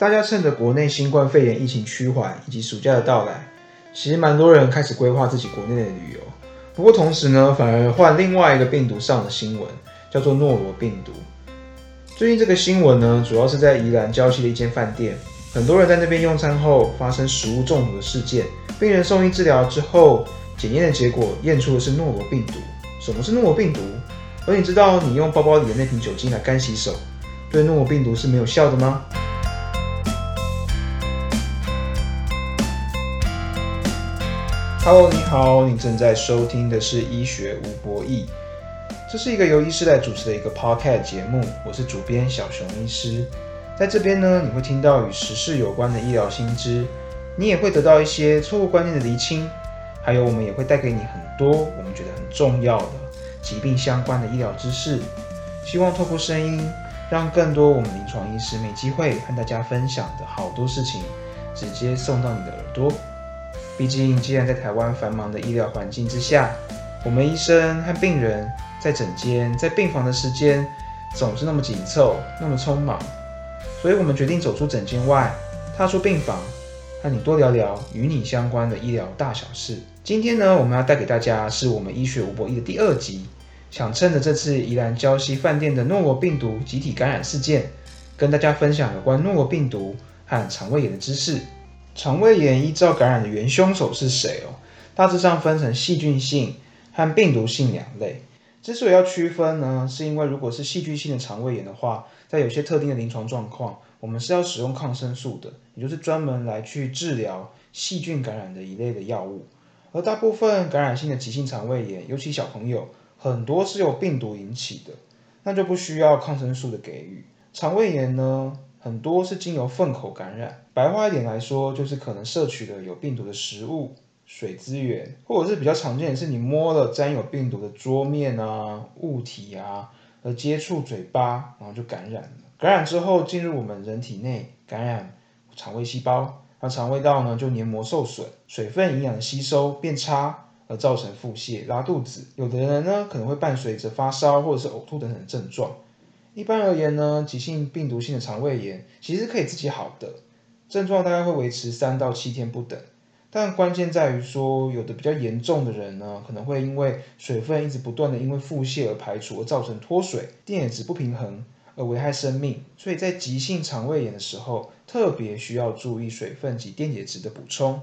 大家趁着国内新冠肺炎疫情趋缓以及暑假的到来，其实蛮多人开始规划自己国内的旅游。不过同时呢，反而换另外一个病毒上的新闻，叫做诺罗病毒。最近这个新闻呢，主要是在宜兰郊区的一间饭店，很多人在那边用餐后发生食物中毒的事件，病人送医治疗之后，检验的结果验出的是诺罗病毒。什么是诺罗病毒？而你知道你用包包里的那瓶酒精来干洗手，对诺罗病毒是没有效的吗？Hello，你好，你正在收听的是医学无博弈，这是一个由医师来主持的一个 podcast 节目，我是主编小熊医师，在这边呢，你会听到与时事有关的医疗新知，你也会得到一些错误观念的厘清，还有我们也会带给你很多我们觉得很重要的疾病相关的医疗知识，希望透过声音，让更多我们临床医师没机会和大家分享的好多事情，直接送到你的耳朵。毕竟，既然在台湾繁忙的医疗环境之下，我们医生和病人在诊间、在病房的时间总是那么紧凑、那么匆忙，所以我们决定走出诊间外，踏出病房，和你多聊聊与你相关的医疗大小事。今天呢，我们要带给大家是我们医学无博弈的第二集，想趁着这次宜兰礁溪饭店的诺罗病毒集体感染事件，跟大家分享有关诺罗病毒和肠胃炎的知识。肠胃炎依照感染的元凶手是谁哦，大致上分成细菌性和病毒性两类。之所以要区分呢，是因为如果是细菌性的肠胃炎的话，在有些特定的临床状况，我们是要使用抗生素的，也就是专门来去治疗细菌感染的一类的药物。而大部分感染性的急性肠胃炎，尤其小朋友，很多是由病毒引起的，那就不需要抗生素的给予。肠胃炎呢？很多是经由粪口感染，白话一点来说，就是可能摄取了有病毒的食物、水资源，或者是比较常见的是你摸了沾有病毒的桌面啊、物体啊，而接触嘴巴，然后就感染了。感染之后进入我们人体内，感染肠胃细胞，那肠胃道呢就黏膜受损，水分、营养的吸收变差，而造成腹泻、拉肚子。有的人呢可能会伴随着发烧或者是呕吐等等症状。一般而言呢，急性病毒性的肠胃炎其实可以自己好的，症状大概会维持三到七天不等。但关键在于说，有的比较严重的人呢，可能会因为水分一直不断的因为腹泻而排除，而造成脱水、电解质不平衡，而危害生命。所以在急性肠胃炎的时候，特别需要注意水分及电解质的补充，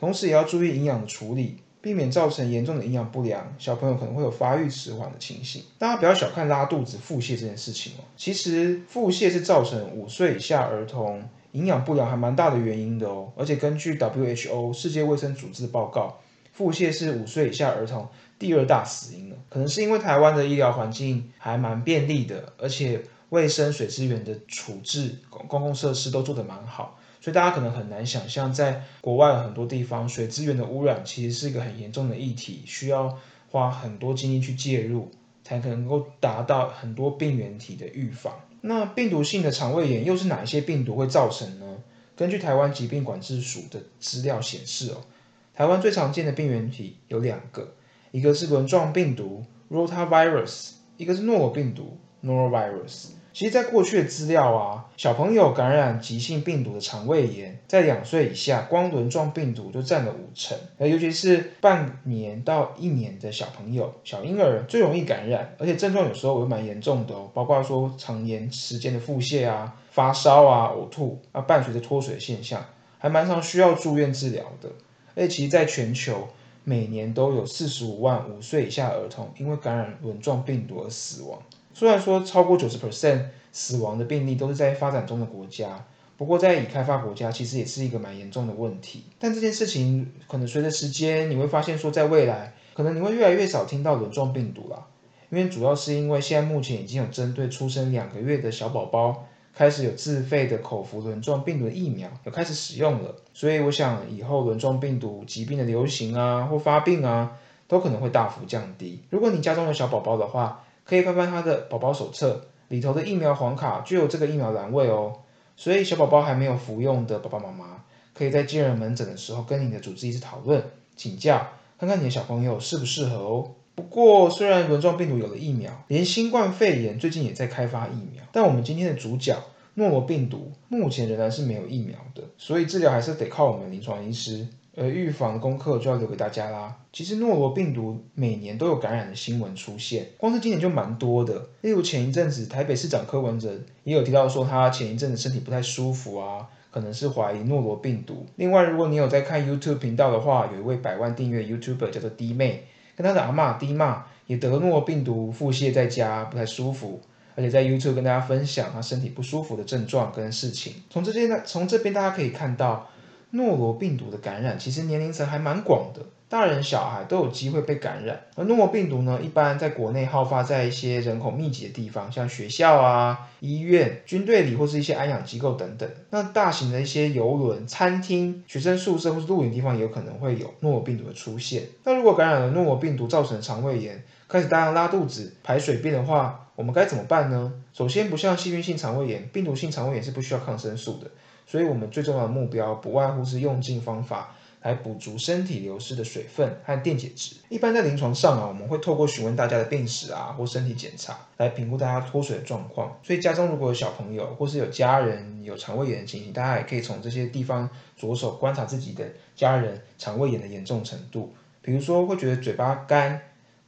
同时也要注意营养的处理。避免造成严重的营养不良，小朋友可能会有发育迟缓的情形。大家不要小看拉肚子、腹泻这件事情哦。其实腹泻是造成五岁以下儿童营养不良还蛮大的原因的哦。而且根据 WHO 世界卫生组织的报告，腹泻是五岁以下儿童第二大死因了。可能是因为台湾的医疗环境还蛮便利的，而且卫生水资源的处置、公共设施都做得蛮好。所以大家可能很难想象，在国外很多地方，水资源的污染其实是一个很严重的议题，需要花很多精力去介入，才能够达到很多病原体的预防。那病毒性的肠胃炎又是哪一些病毒会造成呢？根据台湾疾病管制署的资料显示，哦，台湾最常见的病原体有两个，一个是轮状病毒 （Rotavirus），一个是诺罗病毒 （Norovirus）。其实，在过去的资料啊，小朋友感染急性病毒的肠胃炎，在两岁以下，光轮状病毒就占了五成。而尤其是半年到一年的小朋友、小婴儿最容易感染，而且症状有时候也蛮严重的哦，包括说长延时间的腹泻啊、发烧啊、呕吐啊，伴随着脱水现象，还蛮常需要住院治疗的。而且，其实在全球每年都有四十五万五岁以下儿童因为感染轮状病毒而死亡。虽然说超过九十 percent 死亡的病例都是在发展中的国家，不过在已开发国家其实也是一个蛮严重的问题。但这件事情可能随着时间，你会发现说，在未来可能你会越来越少听到轮状病毒了，因为主要是因为现在目前已经有针对出生两个月的小宝宝开始有自费的口服轮状病毒的疫苗有开始使用了，所以我想以后轮状病毒疾病的流行啊或发病啊都可能会大幅降低。如果你家中有小宝宝的话，可以翻翻他的宝宝手册里头的疫苗黄卡，就有这个疫苗栏位哦。所以小宝宝还没有服用的爸爸妈妈，可以在接人门诊的时候跟你的主治医师讨论请教，看看你的小朋友适不适合哦。不过虽然轮状病毒有了疫苗，连新冠肺炎最近也在开发疫苗，但我们今天的主角诺罗病毒目前仍然是没有疫苗的，所以治疗还是得靠我们临床医师。而预防功课就要留给大家啦。其实诺罗病毒每年都有感染的新闻出现，光是今年就蛮多的。例如前一阵子台北市长柯文哲也有提到说，他前一阵子身体不太舒服啊，可能是怀疑诺罗病毒。另外，如果你有在看 YouTube 频道的话，有一位百万订阅 YouTuber 叫做 D 妹，跟他的阿妈 D 妈也得了诺罗病毒，腹泻在家不太舒服，而且在 YouTube 跟大家分享他身体不舒服的症状跟事情。从这边呢，从这边大家可以看到。诺罗病毒的感染其实年龄层还蛮广的，大人小孩都有机会被感染。而诺罗病毒呢，一般在国内好发在一些人口密集的地方，像学校啊、医院、军队里或是一些安养机构等等。那大型的一些游轮、餐厅、学生宿舍或是露营地方也有可能会有诺罗病毒的出现。那如果感染了诺罗病毒造成肠胃炎，开始大量拉肚子、排水便的话，我们该怎么办呢？首先，不像细菌性肠胃炎，病毒性肠胃炎是不需要抗生素的。所以，我们最重要的目标不外乎是用尽方法来补足身体流失的水分和电解质。一般在临床上啊，我们会透过询问大家的病史啊或身体检查来评估大家脱水的状况。所以，家中如果有小朋友或是有家人有肠胃炎的情形，大家也可以从这些地方着手观察自己的家人肠胃炎的严重程度。比如说，会觉得嘴巴干、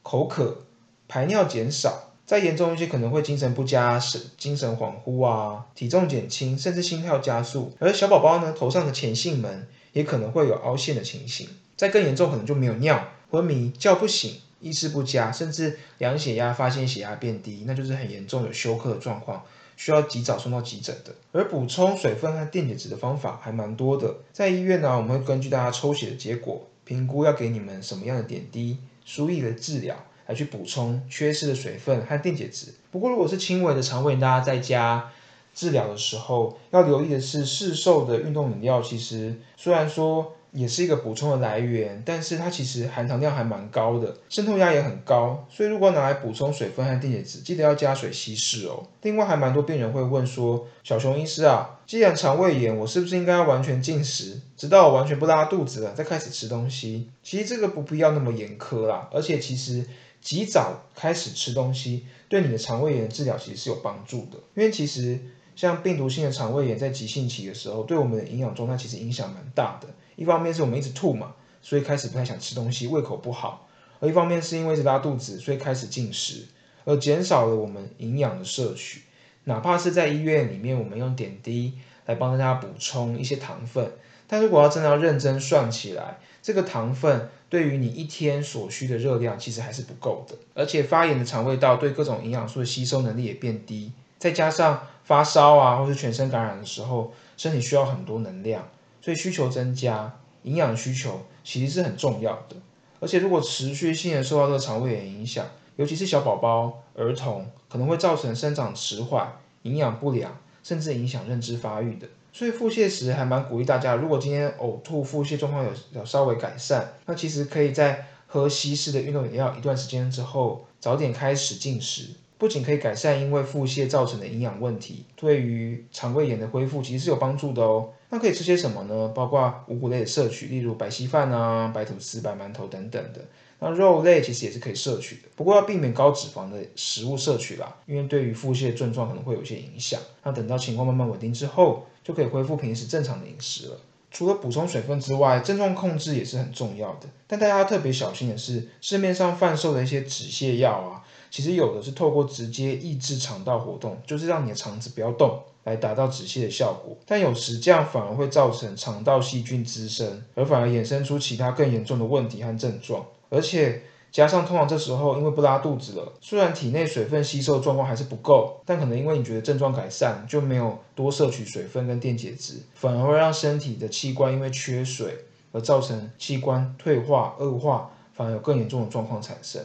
口渴、排尿减少。再严重一些，可能会精神不佳、神精神恍惚啊，体重减轻，甚至心跳加速。而小宝宝呢，头上的前囟门也可能会有凹陷的情形。再更严重，可能就没有尿、昏迷、叫不醒、意识不佳，甚至量血压发现血压变低，那就是很严重有休克的状况，需要及早送到急诊的。而补充水分和电解质的方法还蛮多的，在医院呢，我们会根据大家抽血的结果，评估要给你们什么样的点滴，输液的治疗。来去补充缺失的水分和电解质。不过，如果是轻微的肠胃炎，大家在家治疗的时候要留意的是，市售的运动饮料其实虽然说。也是一个补充的来源，但是它其实含糖量还蛮高的，渗透压也很高，所以如果拿来补充水分和电解质，记得要加水稀释哦。另外还蛮多病人会问说，小熊医师啊，既然肠胃炎，我是不是应该要完全禁食，直到我完全不拉肚子了再开始吃东西？其实这个不必要那么严苛啦，而且其实及早开始吃东西，对你的肠胃炎治疗其实是有帮助的，因为其实像病毒性的肠胃炎在急性期的时候，对我们的营养状态其实影响蛮大的。一方面是我们一直吐嘛，所以开始不太想吃东西，胃口不好；而一方面是因为一直拉肚子，所以开始进食，而减少了我们营养的摄取。哪怕是在医院里面，我们用点滴来帮大家补充一些糖分，但如果要真的要认真算起来，这个糖分对于你一天所需的热量其实还是不够的。而且发炎的肠胃道对各种营养素的吸收能力也变低，再加上发烧啊，或是全身感染的时候，身体需要很多能量。所以需求增加，营养需求其实是很重要的。而且如果持续性的受到这个肠胃炎影响，尤其是小宝宝、儿童，可能会造成生长迟缓、营养不良，甚至影响认知发育的。所以腹泻时还蛮鼓励大家，如果今天呕吐、腹泻状况有有稍微改善，那其实可以在喝稀释的运动饮料一段时间之后，早点开始进食。不仅可以改善因为腹泻造成的营养问题，对于肠胃炎的恢复其实是有帮助的哦。那可以吃些什么呢？包括五谷类的摄取，例如白稀饭啊、白吐司、白馒头等等的。那肉类其实也是可以摄取的，不过要避免高脂肪的食物摄取啦，因为对于腹泻症状可能会有一些影响。那等到情况慢慢稳定之后，就可以恢复平时正常的饮食了。除了补充水分之外，症状控制也是很重要的。但大家要特别小心的是，市面上贩售的一些止泻药啊。其实有的是透过直接抑制肠道活动，就是让你的肠子不要动，来达到止泻的效果。但有时这样反而会造成肠道细菌滋生，而反而衍生出其他更严重的问题和症状。而且加上通常这时候因为不拉肚子了，虽然体内水分吸收状况还是不够，但可能因为你觉得症状改善，就没有多摄取水分跟电解质，反而会让身体的器官因为缺水而造成器官退化恶化，反而有更严重的状况产生。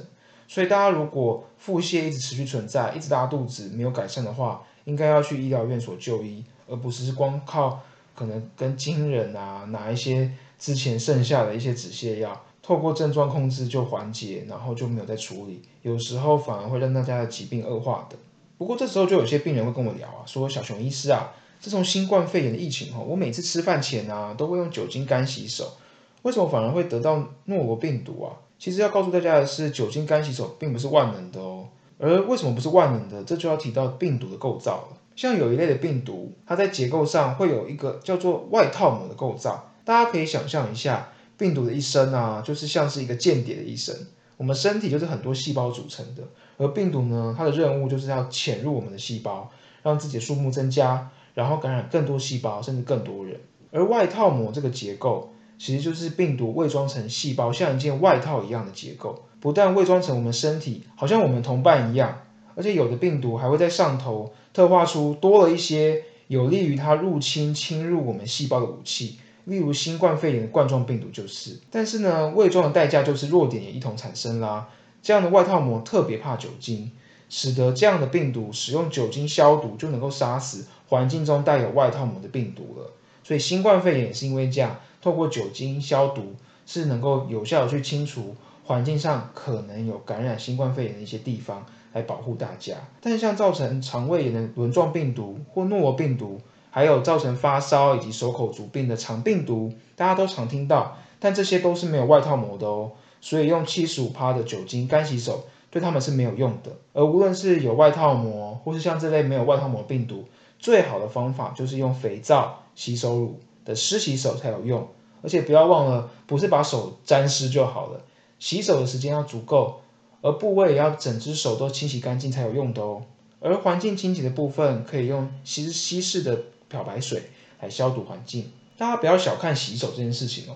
所以大家如果腹泻一直持续存在，一直拉肚子没有改善的话，应该要去医疗院所就医，而不是光靠可能跟亲人啊拿一些之前剩下的一些止泻药，透过症状控制就缓解，然后就没有再处理，有时候反而会让大家的疾病恶化的。不过这时候就有些病人会跟我聊啊，说小熊医师啊，自从新冠肺炎的疫情后，我每次吃饭前啊都会用酒精干洗手，为什么反而会得到诺罗病毒啊？其实要告诉大家的是，酒精干洗手并不是万能的哦。而为什么不是万能的？这就要提到病毒的构造了。像有一类的病毒，它在结构上会有一个叫做外套膜的构造。大家可以想象一下，病毒的一生啊，就是像是一个间谍的一生。我们身体就是很多细胞组成的，而病毒呢，它的任务就是要潜入我们的细胞，让自己的数目增加，然后感染更多细胞，甚至更多人。而外套膜这个结构，其实就是病毒伪装成细胞，像一件外套一样的结构，不但伪装成我们身体，好像我们同伴一样，而且有的病毒还会在上头特化出多了一些有利于它入侵侵入我们细胞的武器。例如新冠肺炎的冠状病毒就是，但是呢，伪装的代价就是弱点也一同产生啦。这样的外套膜特别怕酒精，使得这样的病毒使用酒精消毒就能够杀死环境中带有外套膜的病毒了。所以新冠肺炎也是因为这样，透过酒精消毒是能够有效的去清除环境上可能有感染新冠肺炎的一些地方，来保护大家。但像造成肠胃炎的轮状病毒或诺罗病毒。还有造成发烧以及手口足病的肠病毒，大家都常听到，但这些都是没有外套膜的哦，所以用七十五帕的酒精干洗手对他们是没有用的。而无论是有外套膜，或是像这类没有外套膜病毒，最好的方法就是用肥皂、洗手乳的湿洗手才有用。而且不要忘了，不是把手沾湿就好了，洗手的时间要足够，而部位也要整只手都清洗干净才有用的哦。而环境清洁的部分，可以用稀稀释的。漂白水来消毒环境，大家不要小看洗手这件事情哦。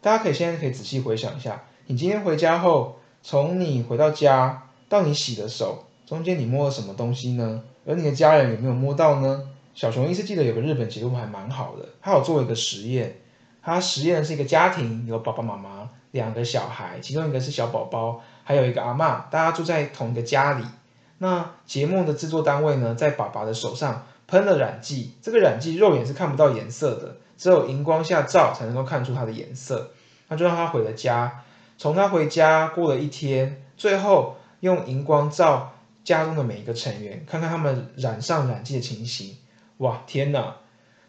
大家可以现在可以仔细回想一下，你今天回家后，从你回到家到你洗的手，中间你摸了什么东西呢？而你的家人有没有摸到呢？小熊医师记得有个日本节目还蛮好的，他有做一个实验，他实验的是一个家庭，有爸爸妈妈两个小孩，其中一个是小宝宝，还有一个阿妈，大家住在同一个家里。那节目的制作单位呢，在爸爸的手上。喷了染剂，这个染剂肉眼是看不到颜色的，只有荧光下照才能够看出它的颜色。那就让他回了家，从他回家过了一天，最后用荧光照家中的每一个成员，看看他们染上染剂的情形。哇，天哪！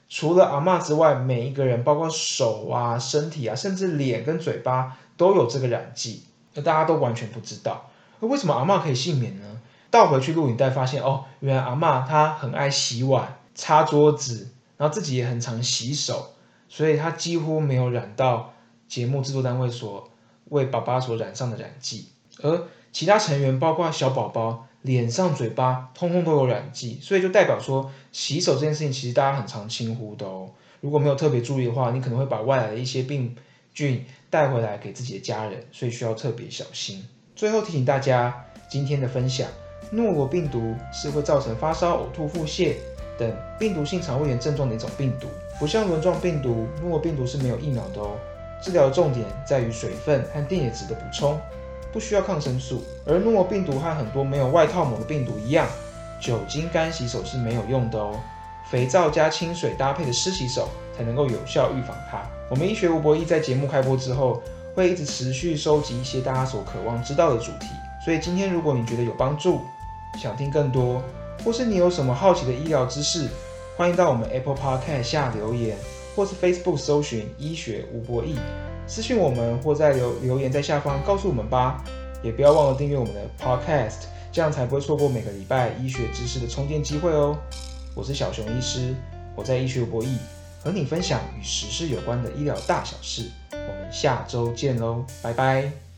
除了阿妈之外，每一个人，包括手啊、身体啊，甚至脸跟嘴巴都有这个染剂，那大家都完全不知道。那为什么阿妈可以幸免呢？倒回去录影带，发现哦，原来阿妈她很爱洗碗、擦桌子，然后自己也很常洗手，所以她几乎没有染到节目制作单位所为爸爸所染上的染剂。而其他成员，包括小宝宝，脸上、嘴巴通通都有染剂，所以就代表说，洗手这件事情其实大家很常轻忽的哦。如果没有特别注意的话，你可能会把外来的一些病菌带回来给自己的家人，所以需要特别小心。最后提醒大家，今天的分享。诺罗病毒是会造成发烧、呕吐、腹泻等病毒性肠胃炎症状的一种病毒，不像轮状病毒，诺罗病毒是没有疫苗的哦。治疗的重点在于水分和电解质的补充，不需要抗生素。而诺病毒和很多没有外套膜的病毒一样，酒精干洗手是没有用的哦。肥皂加清水搭配的湿洗手才能够有效预防它。我们医学无博弈在节目开播之后，会一直持续收集一些大家所渴望知道的主题，所以今天如果你觉得有帮助，想听更多，或是你有什么好奇的医疗知识，欢迎到我们 Apple Podcast 下留言，或是 Facebook 搜寻医学无博弈，私讯我们或在留留言在下方告诉我们吧。也不要忘了订阅我们的 Podcast，这样才不会错过每个礼拜医学知识的充电机会哦。我是小熊医师，我在医学有博弈和你分享与时事有关的医疗大小事。我们下周见喽，拜拜。